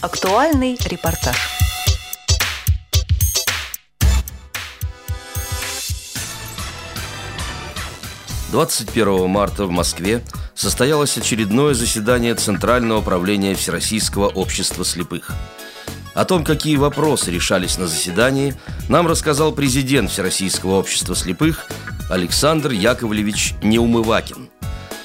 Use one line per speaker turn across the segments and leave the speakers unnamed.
Актуальный репортаж.
Двадцать первого марта в Москве состоялось очередное заседание Центрального управления Всероссийского общества слепых. О том, какие вопросы решались на заседании, нам рассказал президент Всероссийского общества слепых Александр Яковлевич Неумывакин.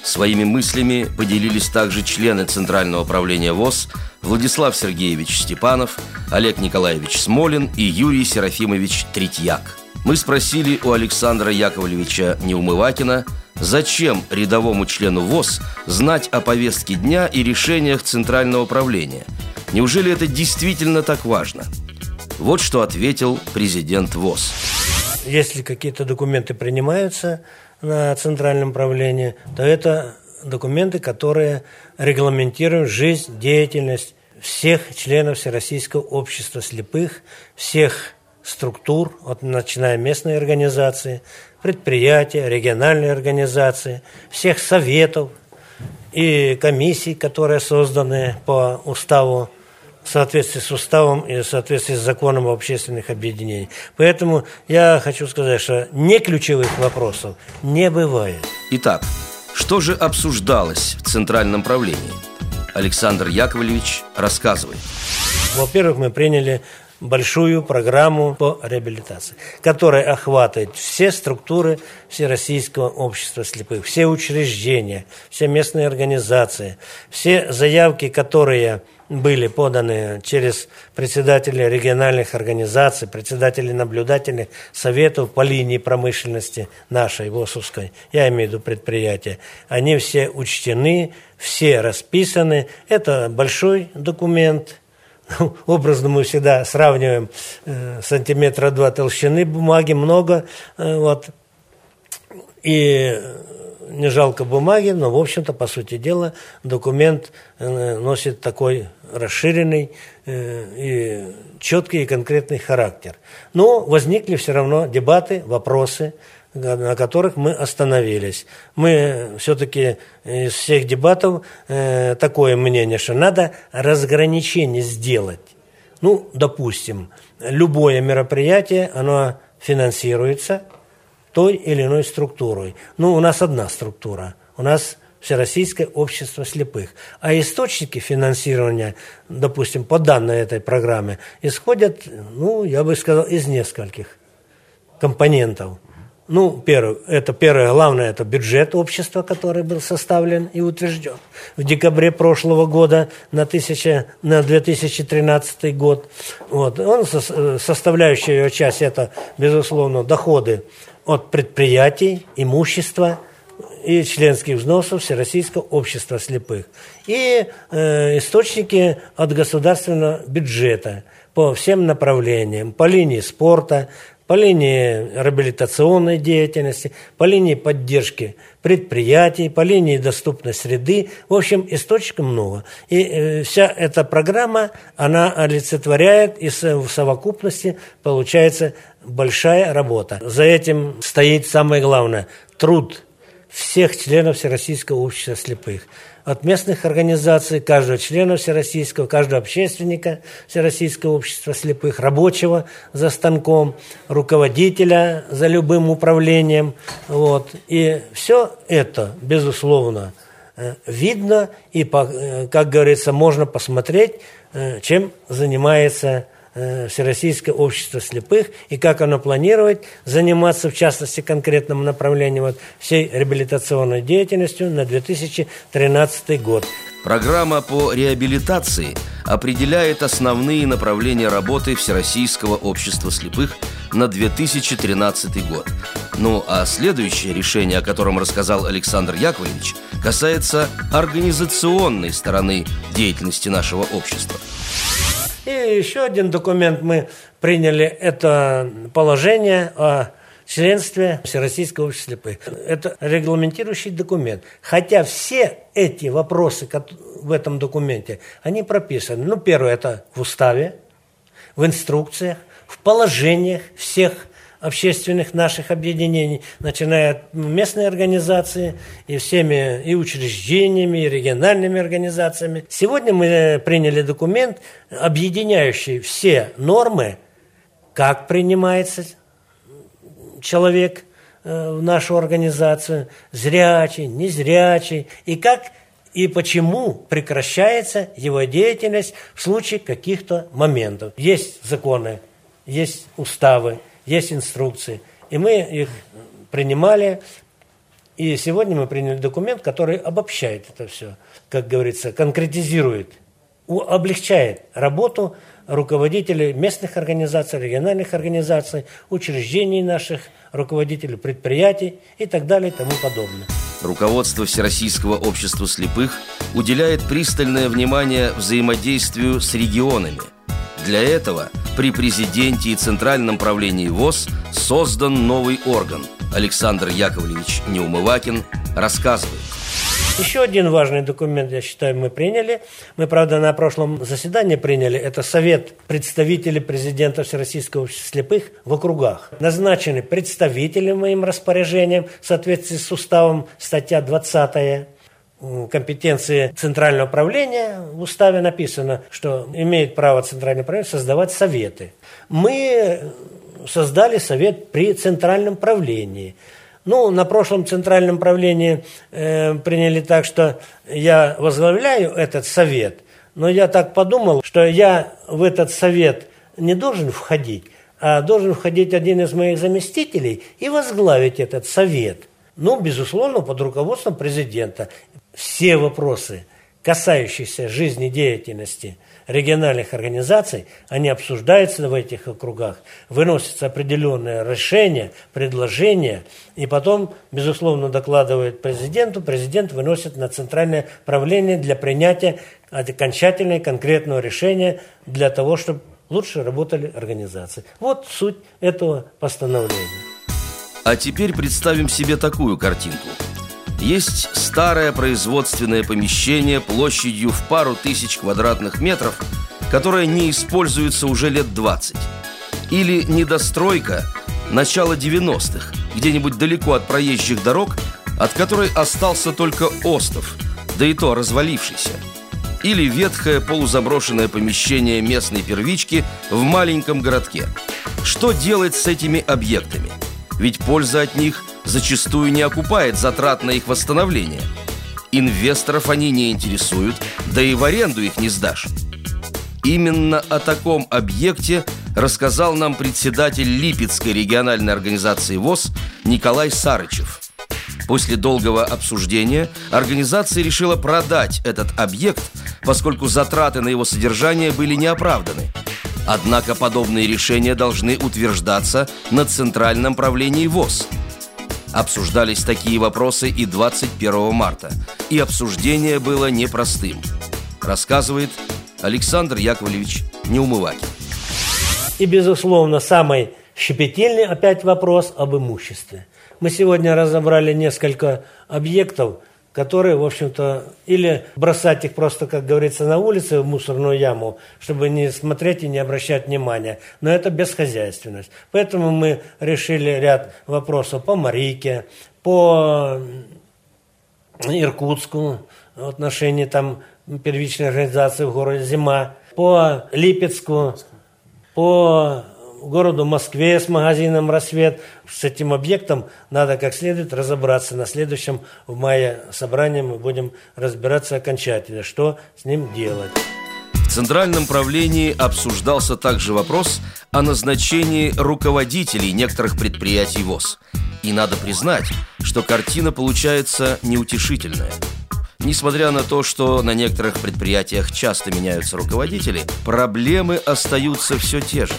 Своими мыслями поделились также члены Центрального управления ВОЗ Владислав Сергеевич Степанов, Олег Николаевич Смолин и Юрий Серафимович Третьяк. Мы спросили у Александра Яковлевича Неумывакина – Зачем рядовому члену ВОЗ знать о повестке дня и решениях Центрального управления? Неужели это действительно так важно? Вот что ответил президент ВОЗ.
Если какие-то документы принимаются на Центральном управлении, то это документы, которые регламентируют жизнь, деятельность всех членов Всероссийского общества слепых, всех структур, от, начиная местной организации, предприятия, региональные организации, всех советов и комиссий, которые созданы по уставу в соответствии с уставом и в соответствии с законом об общественных объединениях. Поэтому я хочу сказать, что не ключевых вопросов не бывает.
Итак, что же обсуждалось в Центральном правлении? Александр Яковлевич рассказывает.
Во-первых, мы приняли большую программу по реабилитации, которая охватывает все структуры Всероссийского общества слепых, все учреждения, все местные организации, все заявки, которые были поданы через председателей региональных организаций, председателей наблюдательных советов по линии промышленности нашей, ВОСовской, я имею в виду предприятия, они все учтены, все расписаны. Это большой документ – образно мы всегда сравниваем э, сантиметра два толщины бумаги, много, э, вот, и не жалко бумаги, но, в общем-то, по сути дела, документ э, носит такой расширенный э, и четкий и конкретный характер. Но возникли все равно дебаты, вопросы, на которых мы остановились. Мы все-таки из всех дебатов э, такое мнение, что надо разграничение сделать. Ну, допустим, любое мероприятие, оно финансируется той или иной структурой. Ну, у нас одна структура. У нас Всероссийское общество слепых. А источники финансирования, допустим, по данной этой программе, исходят, ну, я бы сказал, из нескольких компонентов. Ну, первое, это первое, главное, это бюджет общества, который был составлен и утвержден в декабре прошлого года на, тысяча, на 2013 год. Вот. Он, составляющая его часть, это, безусловно, доходы от предприятий, имущества и членских взносов Всероссийского общества слепых. И э, источники от государственного бюджета по всем направлениям, по линии спорта, по линии реабилитационной деятельности, по линии поддержки предприятий, по линии доступной среды. В общем, источников много. И э, вся эта программа, она олицетворяет, и в совокупности получается большая работа. За этим стоит самое главное – труд всех членов Всероссийского общества слепых – от местных организаций, каждого члена всероссийского, каждого общественника Всероссийского общества слепых, рабочего за станком, руководителя за любым управлением. Вот. И все это, безусловно, э, видно, и, э, как говорится, можно посмотреть, э, чем занимается Всероссийское общество слепых и как оно планирует заниматься, в частности, конкретном направлении вот, всей реабилитационной деятельностью на 2013 год.
Программа по реабилитации определяет основные направления работы Всероссийского общества слепых на 2013 год. Ну а следующее решение, о котором рассказал Александр Яковлевич, касается организационной стороны деятельности нашего общества.
И еще один документ мы приняли, это положение о членстве Всероссийского общества слепых. Это регламентирующий документ. Хотя все эти вопросы в этом документе, они прописаны. Ну, первое, это в уставе, в инструкциях, в положениях всех общественных наших объединений, начиная от местной организации и всеми и учреждениями, и региональными организациями. Сегодня мы приняли документ, объединяющий все нормы, как принимается человек э, в нашу организацию, зрячий, незрячий, и как и почему прекращается его деятельность в случае каких-то моментов. Есть законы, есть уставы, есть инструкции, и мы их принимали, и сегодня мы приняли документ, который обобщает это все, как говорится, конкретизирует, облегчает работу руководителей местных организаций, региональных организаций, учреждений наших, руководителей предприятий и так далее и тому подобное.
Руководство Всероссийского общества слепых уделяет пристальное внимание взаимодействию с регионами. Для этого при президенте и Центральном правлении ВОЗ создан новый орган. Александр Яковлевич Неумывакин рассказывает.
Еще один важный документ, я считаю, мы приняли. Мы, правда, на прошлом заседании приняли. Это Совет представителей президента Всероссийского общества слепых в округах. Назначены представители моим распоряжением в соответствии с уставом статья 20 компетенции Центрального управления в уставе написано, что имеет право Центральное управление создавать советы. Мы создали совет при Центральном правлении – ну, на прошлом центральном правлении э, приняли так, что я возглавляю этот совет, но я так подумал, что я в этот совет не должен входить, а должен входить один из моих заместителей и возглавить этот совет. Ну, безусловно, под руководством президента. Все вопросы, касающиеся жизнедеятельности – региональных организаций, они обсуждаются в этих округах, выносятся определенные решения, предложения, и потом, безусловно, докладывают президенту, президент выносит на центральное правление для принятия окончательного конкретного решения для того, чтобы лучше работали организации. Вот суть этого постановления.
А теперь представим себе такую картинку – есть старое производственное помещение площадью в пару тысяч квадратных метров, которое не используется уже лет 20. Или недостройка начала 90-х, где-нибудь далеко от проезжих дорог, от которой остался только остов, да и то развалившийся. Или ветхое полузаброшенное помещение местной первички в маленьком городке. Что делать с этими объектами? Ведь польза от них – зачастую не окупает затрат на их восстановление. Инвесторов они не интересуют, да и в аренду их не сдашь. Именно о таком объекте рассказал нам председатель Липецкой региональной организации ВОЗ Николай Сарычев. После долгого обсуждения организация решила продать этот объект, поскольку затраты на его содержание были неоправданы. Однако подобные решения должны утверждаться на Центральном правлении ВОЗ – Обсуждались такие вопросы и 21 марта. И обсуждение было непростым. Рассказывает Александр Яковлевич Неумывакин.
И, безусловно, самый щепетильный опять вопрос об имуществе. Мы сегодня разобрали несколько объектов – которые, в общем-то, или бросать их просто, как говорится, на улице в мусорную яму, чтобы не смотреть и не обращать внимания. Но это бесхозяйственность. Поэтому мы решили ряд вопросов по Марике, по Иркутску, в отношении там первичной организации в городе Зима, по Липецку, по городу Москве с магазином «Рассвет». С этим объектом надо как следует разобраться. На следующем в мае собрании мы будем разбираться окончательно, что с ним делать.
В Центральном правлении обсуждался также вопрос о назначении руководителей некоторых предприятий ВОЗ. И надо признать, что картина получается неутешительная. Несмотря на то, что на некоторых предприятиях часто меняются руководители, проблемы остаются все те же.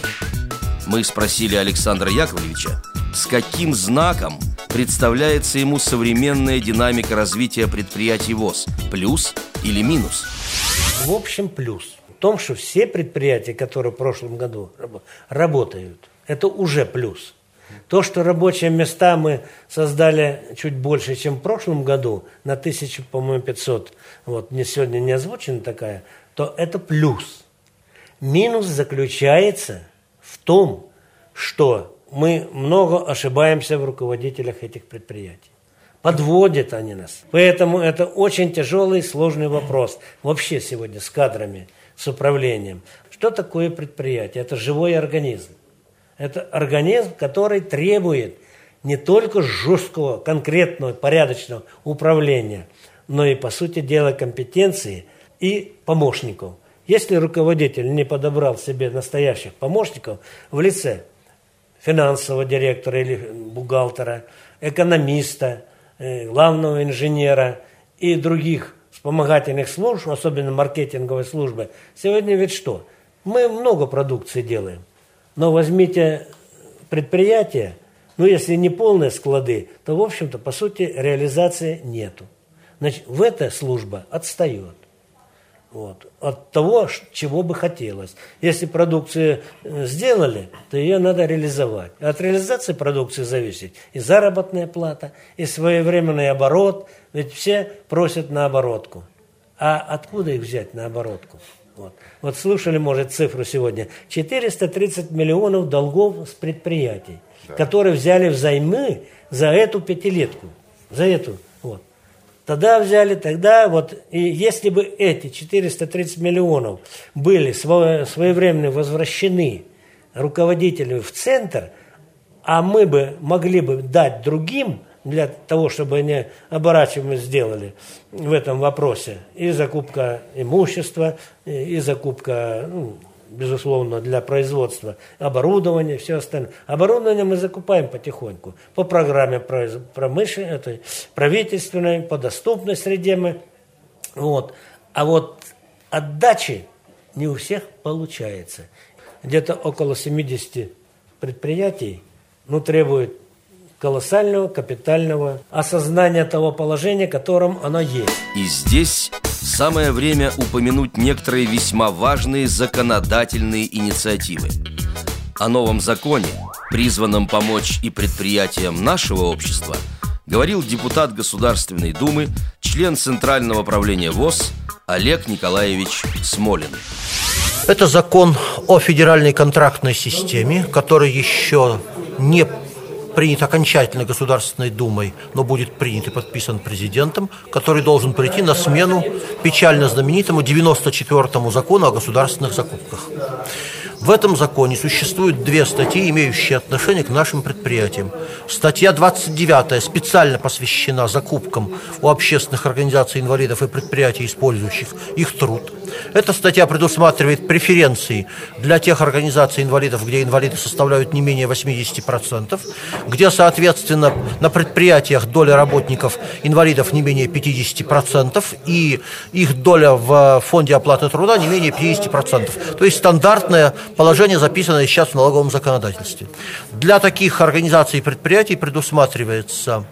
Мы спросили Александра Яковлевича, с каким знаком представляется ему современная динамика развития предприятий ВОЗ – плюс или минус?
В общем, плюс. В том, что все предприятия, которые в прошлом году работают, это уже плюс. То, что рабочие места мы создали чуть больше, чем в прошлом году, на 1000, по-моему, 500, вот мне сегодня не озвучена такая, то это плюс. Минус заключается – в том, что мы много ошибаемся в руководителях этих предприятий. Подводят они нас. Поэтому это очень тяжелый и сложный вопрос. Вообще сегодня с кадрами, с управлением. Что такое предприятие? Это живой организм. Это организм, который требует не только жесткого, конкретного, порядочного управления, но и, по сути дела, компетенции и помощников. Если руководитель не подобрал себе настоящих помощников в лице финансового директора или бухгалтера, экономиста, э, главного инженера и других вспомогательных служб, особенно маркетинговой службы, сегодня ведь что? Мы много продукции делаем, но возьмите предприятие, ну если не полные склады, то в общем-то по сути реализации нету. Значит, в эта служба отстает вот, от того, чего бы хотелось. Если продукцию э, сделали, то ее надо реализовать. От реализации продукции зависит и заработная плата, и своевременный оборот. Ведь все просят на оборотку. А откуда их взять на оборотку? Вот. вот слушали, может, цифру сегодня. 430 миллионов долгов с предприятий, да. которые взяли взаймы за эту пятилетку. За эту. Тогда взяли, тогда вот, и если бы эти 430 миллионов были своевременно возвращены руководителями в центр, а мы бы могли бы дать другим для того, чтобы они оборачиваемость сделали в этом вопросе, и закупка имущества, и закупка ну, безусловно, для производства оборудования, все остальное. Оборудование мы закупаем потихоньку по программе промышленной, этой, правительственной, по доступной среде мы. Вот. А вот отдачи не у всех получается. Где-то около 70 предприятий ну, требует колоссального капитального осознания того положения, которым оно есть.
И здесь самое время упомянуть некоторые весьма важные законодательные инициативы. О новом законе, призванном помочь и предприятиям нашего общества, говорил депутат Государственной Думы, член Центрального правления ВОЗ Олег Николаевич Смолин.
Это закон о федеральной контрактной системе, который еще не принят окончательно Государственной Думой, но будет принят и подписан президентом, который должен прийти на смену печально знаменитому 94-му закону о государственных закупках. В этом законе существуют две статьи, имеющие отношение к нашим предприятиям. Статья 29 специально посвящена закупкам у общественных организаций инвалидов и предприятий, использующих их труд. Эта статья предусматривает преференции для тех организаций инвалидов, где инвалиды составляют не менее 80%, где, соответственно, на предприятиях доля работников инвалидов не менее 50%, и их доля в фонде оплаты труда не менее 50%. То есть стандартное положение, записанное сейчас в налоговом законодательстве. Для таких организаций и предприятий предусматривается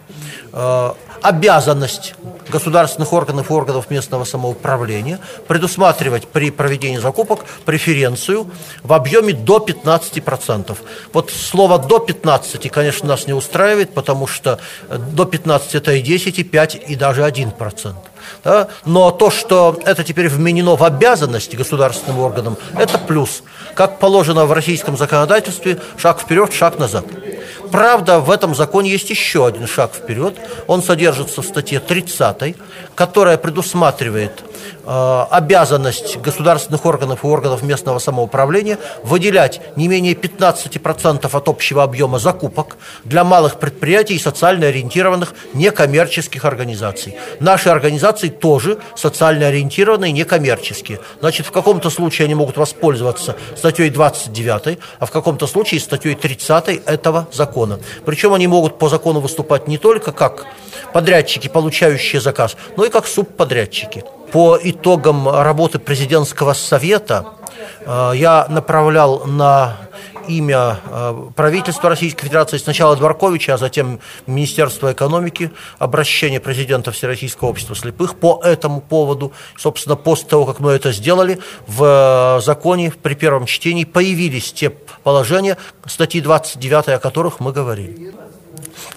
э, обязанность государственных органов и органов местного самоуправления предусматривать при проведении закупок преференцию в объеме до 15%. Вот слово «до 15», конечно, нас не устраивает, потому что до 15 это и 10, и 5, и даже 1%. Да? Но то, что это теперь вменено в обязанности государственным органам, это плюс. Как положено в российском законодательстве, шаг вперед, шаг назад. Правда, в этом законе есть еще один шаг вперед. Он содержится в статье 30, которая предусматривает Э, обязанность государственных органов и органов местного самоуправления выделять не менее 15% от общего объема закупок для малых предприятий и социально ориентированных некоммерческих организаций. Наши организации тоже социально ориентированные, некоммерческие. Значит, в каком-то случае они могут воспользоваться статьей 29, а в каком-то случае статьей 30 этого закона. Причем они могут по закону выступать не только как подрядчики, получающие заказ, но и как субподрядчики. По итогам работы президентского совета э, я направлял на имя э, правительства Российской Федерации, сначала Дворковича, а затем Министерства экономики, обращение президента Всероссийского общества слепых по этому поводу. Собственно, после того, как мы это сделали, в законе при первом чтении появились те положения, статьи 29, о которых мы говорили.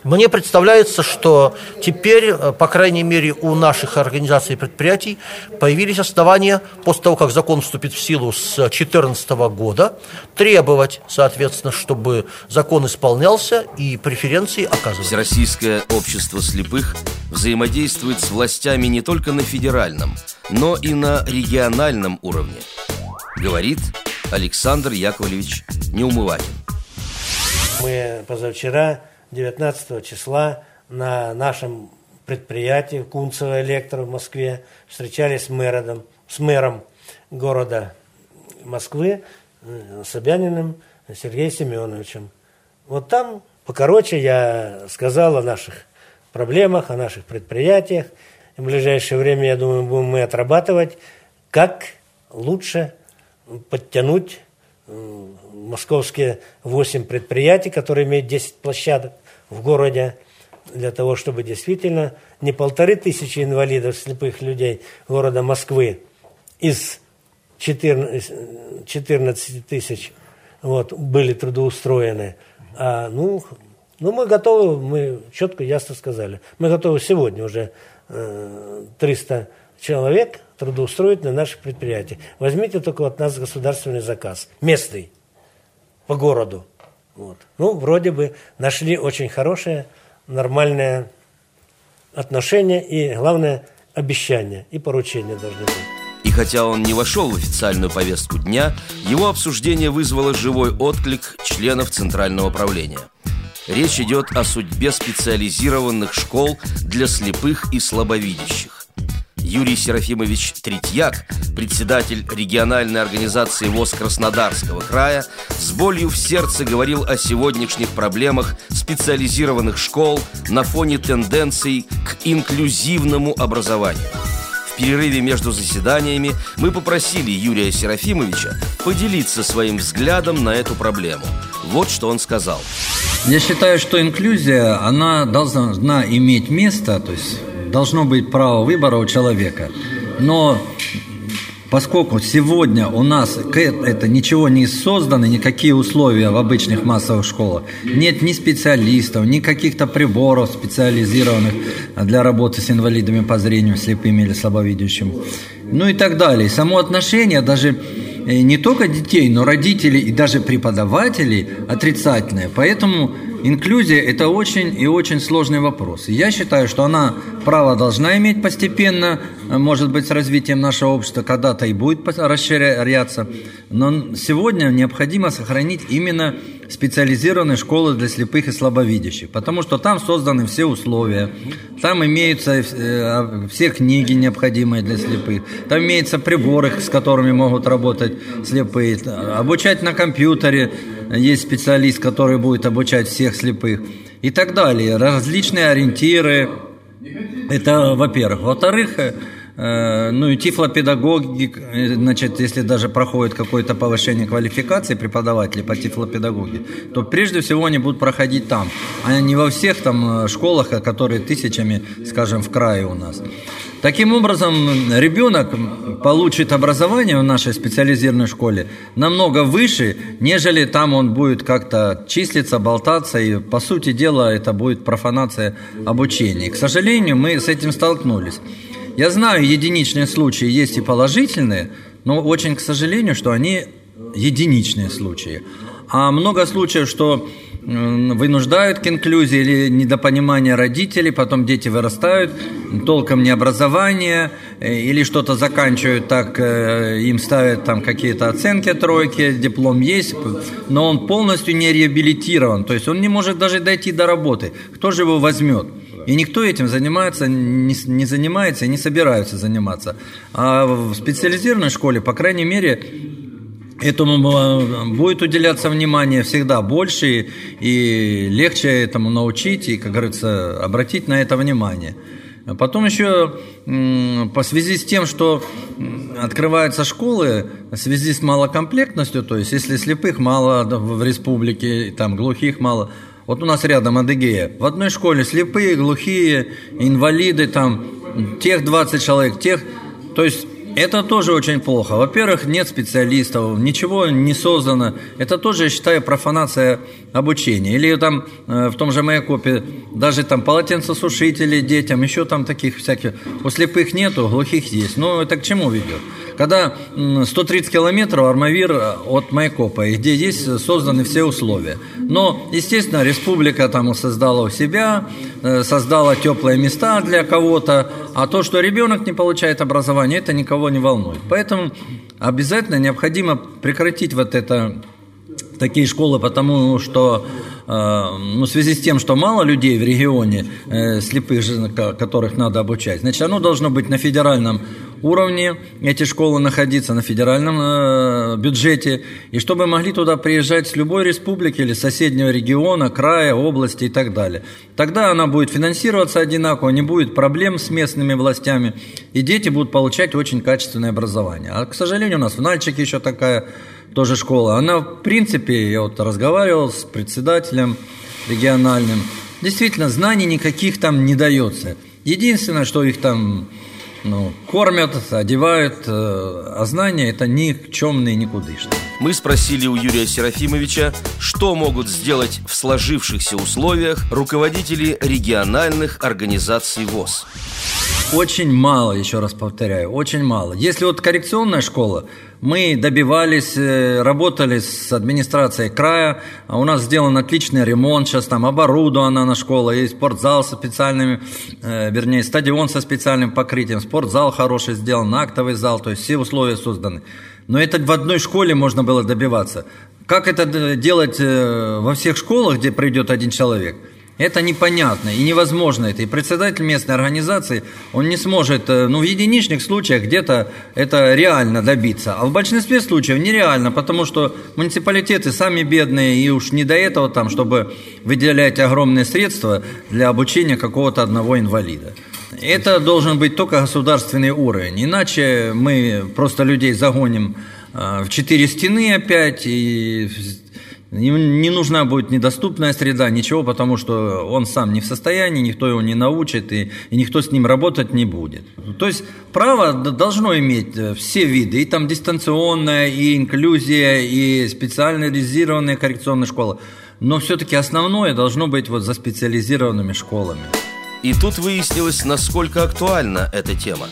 Мне представляется, что теперь, э, по крайней мере, у наших организаций и предприятий появились основания, после того, как закон вступит в силу с 2014 года, требовать, соответственно, чтобы закон исполнялся и преференции оказывались.
Всероссийское общество слепых взаимодействует с властями не только на федеральном, но и на региональном уровне. Говорит Александр Яковлевич Неумывакин.
Мы позавчера 19 числа на нашем предприятии Кунцево Электро в Москве встречались с мэром, с мэром города Москвы э, Собяниным Сергеем Семеновичем. Вот там, покороче, я сказал о наших проблемах, о наших предприятиях. В ближайшее время, я думаю, будем мы отрабатывать, как лучше подтянуть московские 8 предприятий, которые имеют 10 площадок в городе, для того, чтобы действительно не полторы тысячи инвалидов, слепых людей города Москвы из 14, 14 тысяч вот, были трудоустроены, а ну, ну, мы готовы, мы четко, ясно сказали, мы готовы сегодня уже э, 300 человек трудоустроить на наших предприятиях. Возьмите только от нас государственный заказ, местный, по городу. Вот. Ну, вроде бы нашли очень хорошее, нормальное отношение и, главное, обещание и поручение должны быть.
И хотя он не вошел в официальную повестку дня, его обсуждение вызвало живой отклик членов Центрального правления. Речь идет о судьбе специализированных школ для слепых и слабовидящих. Юрий Серафимович Третьяк, председатель региональной организации ВОЗ Краснодарского края, с болью в сердце говорил о сегодняшних проблемах специализированных школ на фоне тенденций к инклюзивному образованию. В перерыве между заседаниями мы попросили Юрия Серафимовича поделиться своим взглядом на эту проблему. Вот что он сказал.
Я считаю, что инклюзия, она должна иметь место, то есть должно быть право выбора у человека. Но поскольку сегодня у нас это ничего не создано, никакие условия в обычных массовых школах, нет ни специалистов, ни каких-то приборов специализированных для работы с инвалидами по зрению, слепыми или слабовидящими, ну и так далее. Само отношение даже не только детей, но родителей и даже преподавателей отрицательное. Поэтому Инклюзия – это очень и очень сложный вопрос. я считаю, что она право должна иметь постепенно, может быть, с развитием нашего общества когда-то и будет расширяться. Но сегодня необходимо сохранить именно специализированные школы для слепых и слабовидящих, потому что там созданы все условия, там имеются э, а, все книги необходимые для слепых, там имеются приборы, с которыми могут работать слепые, обучать на компьютере, есть специалист, который будет обучать всех слепых и так далее, различные ориентиры, это во-первых. Во-вторых, Э, ну и тифлопедагоги, э, значит, если даже проходит какое-то повышение квалификации преподавателей по тифлопедагогике, то прежде всего они будут проходить там, а не во всех там э, школах, которые тысячами, скажем, в крае у нас. Таким образом, ребенок получит образование в нашей специализированной школе намного выше, нежели там он будет как-то числиться, болтаться, и, по сути дела, это будет профанация обучения. К сожалению, мы с этим столкнулись. Я знаю, единичные случаи есть и положительные, но очень, к сожалению, что они единичные случаи. А много случаев, что вынуждают к инклюзии или недопонимание родителей, потом дети вырастают, толком не образование, э, или что-то заканчивают так, э, им ставят там какие-то оценки, тройки, диплом есть, но он полностью не реабилитирован, то есть он не может даже дойти до работы. Кто же его возьмет? И никто этим занимается, не, не занимается и не собирается заниматься. А в специализированной школе, по крайней мере, этому будет уделяться внимание всегда больше и легче этому научить и, как говорится, обратить на это внимание. Потом еще по связи с тем, что открываются школы, в связи с малокомплектностью, то есть если слепых мало в республике, там глухих мало, вот у нас рядом Адыгея. В одной школе слепые, глухие, инвалиды, там, тех 20 человек, тех... То есть Это тоже очень плохо. Во-первых, нет специалистов, ничего не создано. Это тоже, я считаю, профанация обучения. Или там э, в том же Майкопе даже там полотенцесушители детям, еще там таких всяких. У слепых нету, глухих есть. Но это к чему ведет? Когда 130 километров Армавир от Майкопа, где есть созданы все условия. Но, естественно, республика там создала у себя, э, создала теплые места для кого-то, а то, что ребенок не получает образование, это никого не волнует. Поэтому обязательно необходимо прекратить вот это такие школы, потому что э, ну, в связи с тем, что мало людей в регионе э, слепых, которых надо обучать, значит, оно должно быть на федеральном уровне, эти школы находиться на федеральном э, бюджете, и чтобы могли туда приезжать с любой республики или соседнего региона, края, области и так далее. Тогда она будет финансироваться одинаково, не будет проблем с местными властями, и дети будут получать очень качественное образование. А, к сожалению, у нас в Нальчике еще такая тоже школа. Она, в принципе, я вот разговаривал с председателем региональным, действительно, знаний никаких там не дается. Единственное, что их там ну, кормят, одевают, э, а знания это никчемные, никудышные.
Мы спросили у Юрия Серафимовича, что могут сделать в сложившихся условиях руководители региональных организаций ВОЗ.
Очень мало, еще раз повторяю, очень мало. Если вот коррекционная школа, мы добивались, э, работали с администрацией края, а у нас сделан отличный ремонт, сейчас там оборудована на школа, есть спортзал со специальными, э, вернее, стадион со специальным покрытием, спортзал хороший сделан, актовый зал, то есть все условия созданы. Но это в одной школе можно было добиваться. Как это делать э, во всех школах, где придет один человек – это непонятно и невозможно это. И председатель местной организации, он не сможет, э, ну, в единичных случаях где-то это реально добиться. А в большинстве случаев нереально, потому что муниципалитеты сами бедные, и уж не до этого там, чтобы выделять огромные средства для обучения какого-то одного инвалида. Это должен быть только государственный уровень. Иначе мы просто людей загоним э, в четыре стены опять и не нужна будет недоступная среда, ничего, потому что он сам не в состоянии, никто его не научит, и, и никто с ним работать не будет. То есть право должно иметь э, все виды, и там дистанционная, и инклюзия, и специализированная коррекционная школа. Но все-таки основное должно быть вот за специализированными школами.
И тут выяснилось, насколько актуальна эта тема.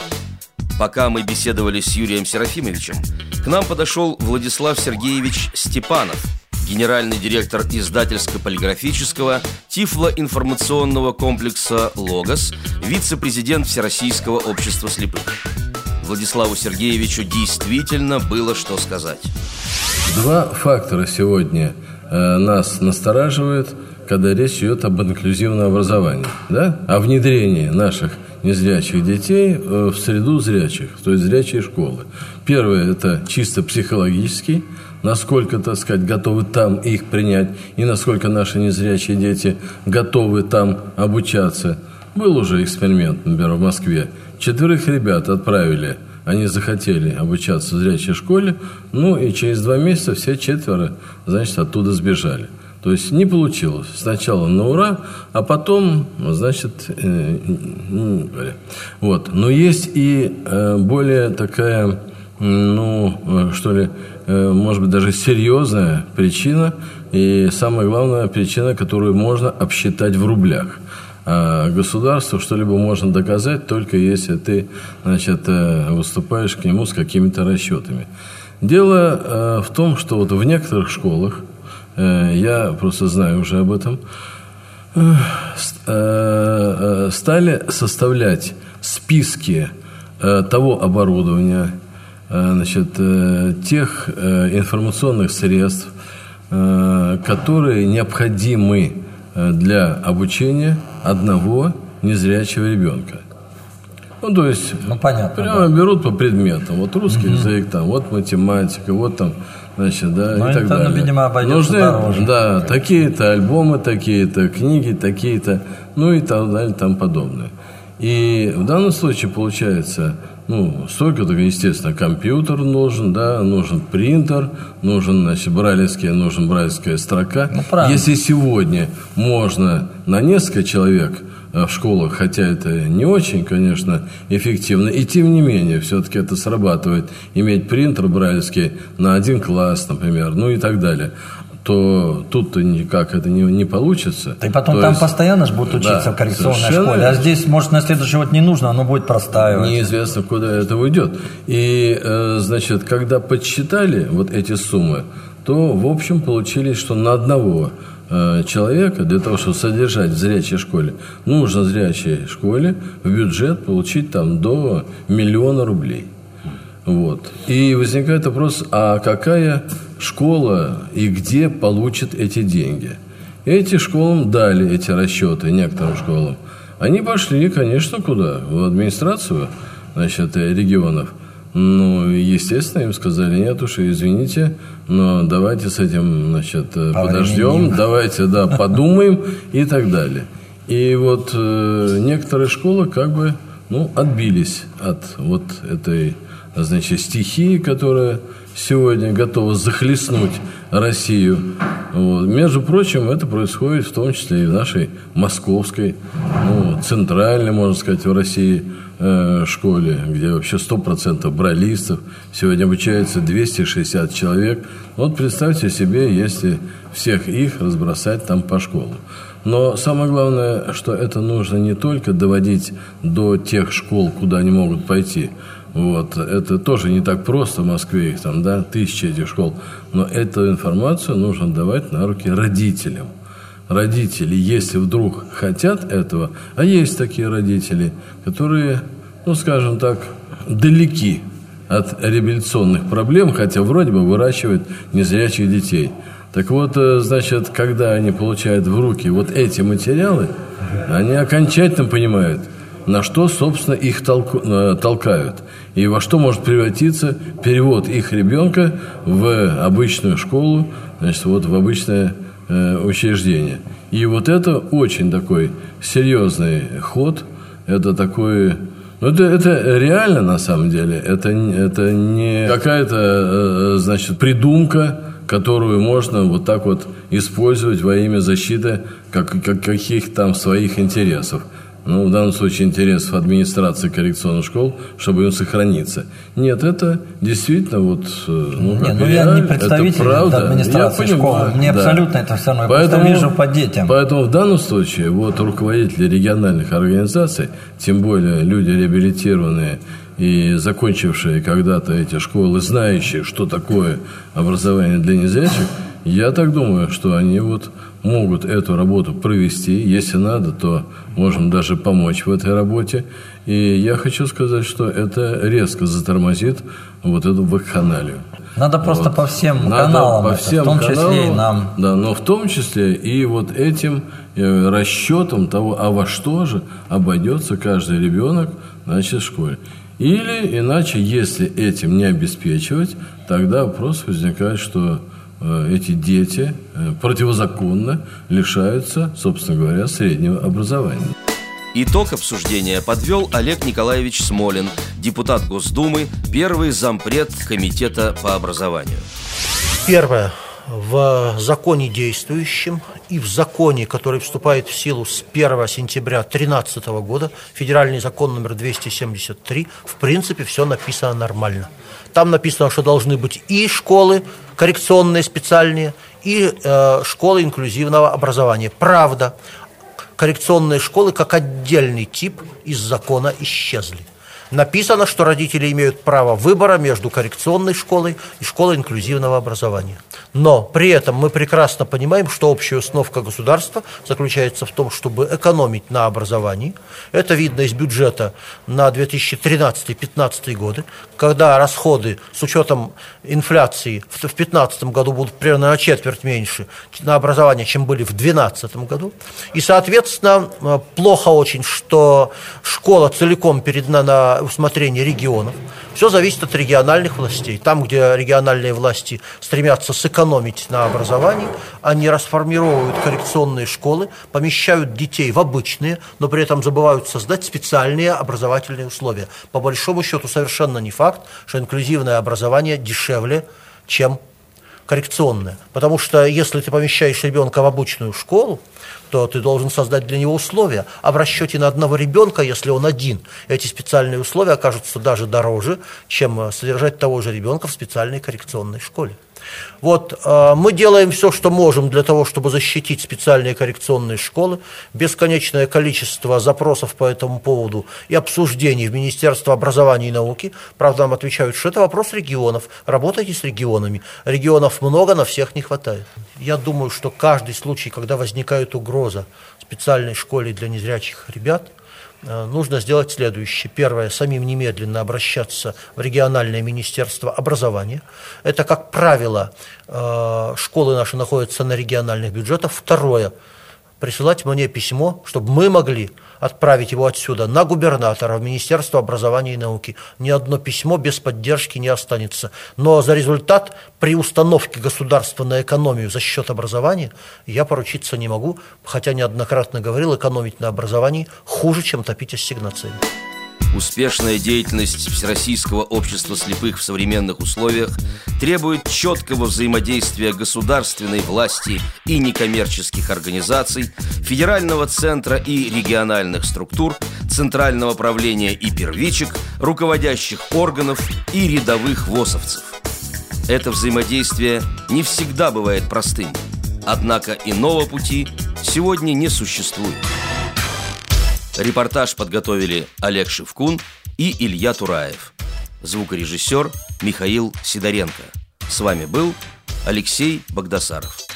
Пока мы беседовали с Юрием Серафимовичем, к нам подошел Владислав Сергеевич Степанов – генеральный директор издательско-полиграфического Тифло-информационного комплекса «Логос», вице-президент Всероссийского общества слепых. Владиславу Сергеевичу действительно было что сказать.
Два фактора сегодня э, нас настораживают, когда речь идет об инклюзивном образовании, да? о внедрении наших незрячих детей э, в среду зрячих, то есть зрячие школы. Первое – это чисто психологический насколько, так сказать, готовы там их принять, и насколько наши незрячие дети готовы там обучаться. Был уже эксперимент, например, в Москве. Четверых ребят отправили, они захотели обучаться в зрячей школе, ну и через два месяца все четверо, значит, оттуда сбежали. То есть не получилось. Сначала на ура, а потом, значит, э. Вот. Но есть и э, более такая, ну, э, что ли, может быть, даже серьезная причина, и самая главная причина, которую можно обсчитать в рублях. А государству что-либо можно доказать, только если ты значит, э, выступаешь к нему с какими-то расчетами. Дело э, в том, что вот в некоторых школах, я просто знаю уже об этом, стали составлять списки того оборудования, Э, значит, э, тех э, информационных средств, которые необходимы для обучения одного незрячего ребенка. Ну, то есть, ну, понятно, прямо да. берут по предметам. Вот русский угу. язык, там, вот математика, вот там, значит, да, Но и так далее. видимо, Нужны, дороже. Да, такие-то альбомы, такие-то книги, такие-то, ну и так далее, там подобное. И в данном случае получается, ну, столько, так, естественно, компьютер нужен, да, нужен принтер, нужен, значит, брайлевский, нужен брайлевская строка. Ну, Если сегодня можно на несколько человек в школах, хотя это не очень, конечно, эффективно, и тем не менее, все-таки это срабатывает, иметь принтер брайлевский на один класс, например, ну и так далее то тут-то никак это не, не получится.
И потом то там есть, постоянно же будут учиться да, в коррекционной школе, а здесь, может, на следующий год не нужно, оно будет простаивать.
Неизвестно, куда это уйдет. И, э, значит, когда подсчитали вот эти суммы, то, в общем, получились, что на одного э, человека для того, чтобы содержать в зрячей школе, нужно в зрячей школе в бюджет получить там до миллиона рублей. Вот. И возникает вопрос, а какая школа и где получит эти деньги? Эти школам дали эти расчеты, некоторым школам. Они пошли, конечно, куда? В администрацию значит, регионов. Ну, естественно, им сказали, нет уж, извините, но давайте с этим, значит, подождем, давайте, да, подумаем и так далее. И вот э, некоторые школы как бы, ну, отбились от вот этой значит, стихии, которая сегодня готова захлестнуть Россию. Вот. Между прочим, это происходит в том числе и в нашей московской, ну, центральной, можно сказать, в России э, школе, где вообще 100% бралистов. Сегодня обучается 260 человек. Вот представьте себе, если всех их разбросать там по школам. Но самое главное, что это нужно не только доводить до тех школ, куда они могут пойти, вот. Это тоже не так просто в Москве, их там, да, тысячи этих школ. Но эту информацию нужно давать на руки родителям. Родители, если вдруг хотят этого, а есть такие родители, которые, ну, скажем так, далеки от реабилитационных проблем, хотя вроде бы выращивают незрячих детей. Так вот, э, значит, когда они получают в руки вот эти материалы, они окончательно понимают – на что, собственно, их толку, э, толкают. И во что может превратиться перевод их ребенка в обычную школу, значит, вот в обычное э, учреждение. И вот это очень такой серьезный ход, это такой ну, это, это реально на самом деле. Это, это не какая-то, э, значит, придумка, которую можно вот так вот использовать во имя защиты как, как, каких там своих интересов ну, в данном случае интересов администрации коррекционных школ, чтобы им сохраниться. Нет, это действительно вот... Э,
ну, Нет, ну я, не представитель правда. администрации я школы. Мне да. абсолютно это все равно. Я поэтому, просто вижу по детям.
Поэтому в данном случае вот руководители региональных организаций, тем более люди реабилитированные и закончившие когда-то эти школы, знающие, что такое образование для незрячих, я так думаю, что они вот могут эту работу провести. Если надо, то можем даже помочь в этой работе. И я хочу сказать, что это резко затормозит вот эту вакханалию.
Надо просто вот. по всем Надо каналам,
по всем
в том
каналам,
числе и нам.
Да, но в том числе и вот этим э, расчетом того, а во что же обойдется каждый ребенок значит, в школе. Или иначе, если этим не обеспечивать, тогда вопрос возникает, что эти дети э, противозаконно лишаются, собственно говоря, среднего образования.
Итог обсуждения подвел Олег Николаевич Смолин, депутат Госдумы, первый зампред Комитета по образованию.
Первое. В законе действующем и в законе, который вступает в силу с 1 сентября 2013 года, федеральный закон номер 273, в принципе, все написано нормально. Там написано, что должны быть и школы коррекционные специальные, и э, школы инклюзивного образования. Правда, коррекционные школы как отдельный тип из закона исчезли написано, что родители имеют право выбора между коррекционной школой и школой инклюзивного образования. Но при этом мы прекрасно понимаем, что общая установка государства заключается в том, чтобы экономить на образовании. Это видно из бюджета на 2013-2015 годы, когда расходы с учетом инфляции в 2015 году будут примерно на четверть меньше на образование, чем были в 2012 году. И, соответственно, плохо очень, что школа целиком передана на усмотрение регионов. Все зависит от региональных властей. Там, где региональные власти стремятся сэкономить на образовании, они расформировывают коррекционные школы, помещают детей в обычные, но при этом забывают создать специальные образовательные условия. По большому счету совершенно не факт, что инклюзивное образование дешевле, чем коррекционная. Потому что если ты помещаешь ребенка в обычную школу, то ты должен создать для него условия. А в расчете на одного ребенка, если он один, эти специальные условия окажутся даже дороже, чем э, содержать того же ребенка в специальной коррекционной школе. Вот, э, мы делаем все, что можем для того, чтобы защитить специальные коррекционные школы. Бесконечное количество запросов по этому поводу и обсуждений в Министерство образования и науки. Правда, нам отвечают, что это вопрос регионов. Работайте с регионами. Регионов много, на всех не хватает. Я думаю, что каждый случай, когда возникает угроза специальной школе для незрячих ребят – нужно сделать следующее. Первое, самим немедленно обращаться в региональное министерство образования. Это, как правило, э, школы наши находятся на региональных бюджетах. Второе, присылать мне письмо, чтобы мы могли отправить его отсюда на губернатора, в Министерство образования и науки. Ни одно письмо без поддержки не останется. Но за результат при установке государства на экономию за счет образования я поручиться не могу, хотя неоднократно говорил, экономить на образовании хуже, чем топить ассигнациями.
Успешная деятельность Всероссийского общества слепых в современных условиях требует четкого взаимодействия государственной власти и некоммерческих организаций, федерального центра и региональных структур, центрального правления и первичек, руководящих органов и рядовых ВОСовцев. Это взаимодействие не всегда бывает простым, однако иного пути сегодня не существует. Репортаж подготовили Олег Шевкун и Илья Тураев. Звукорежиссер Михаил Сидоренко. С вами был Алексей Богдасаров.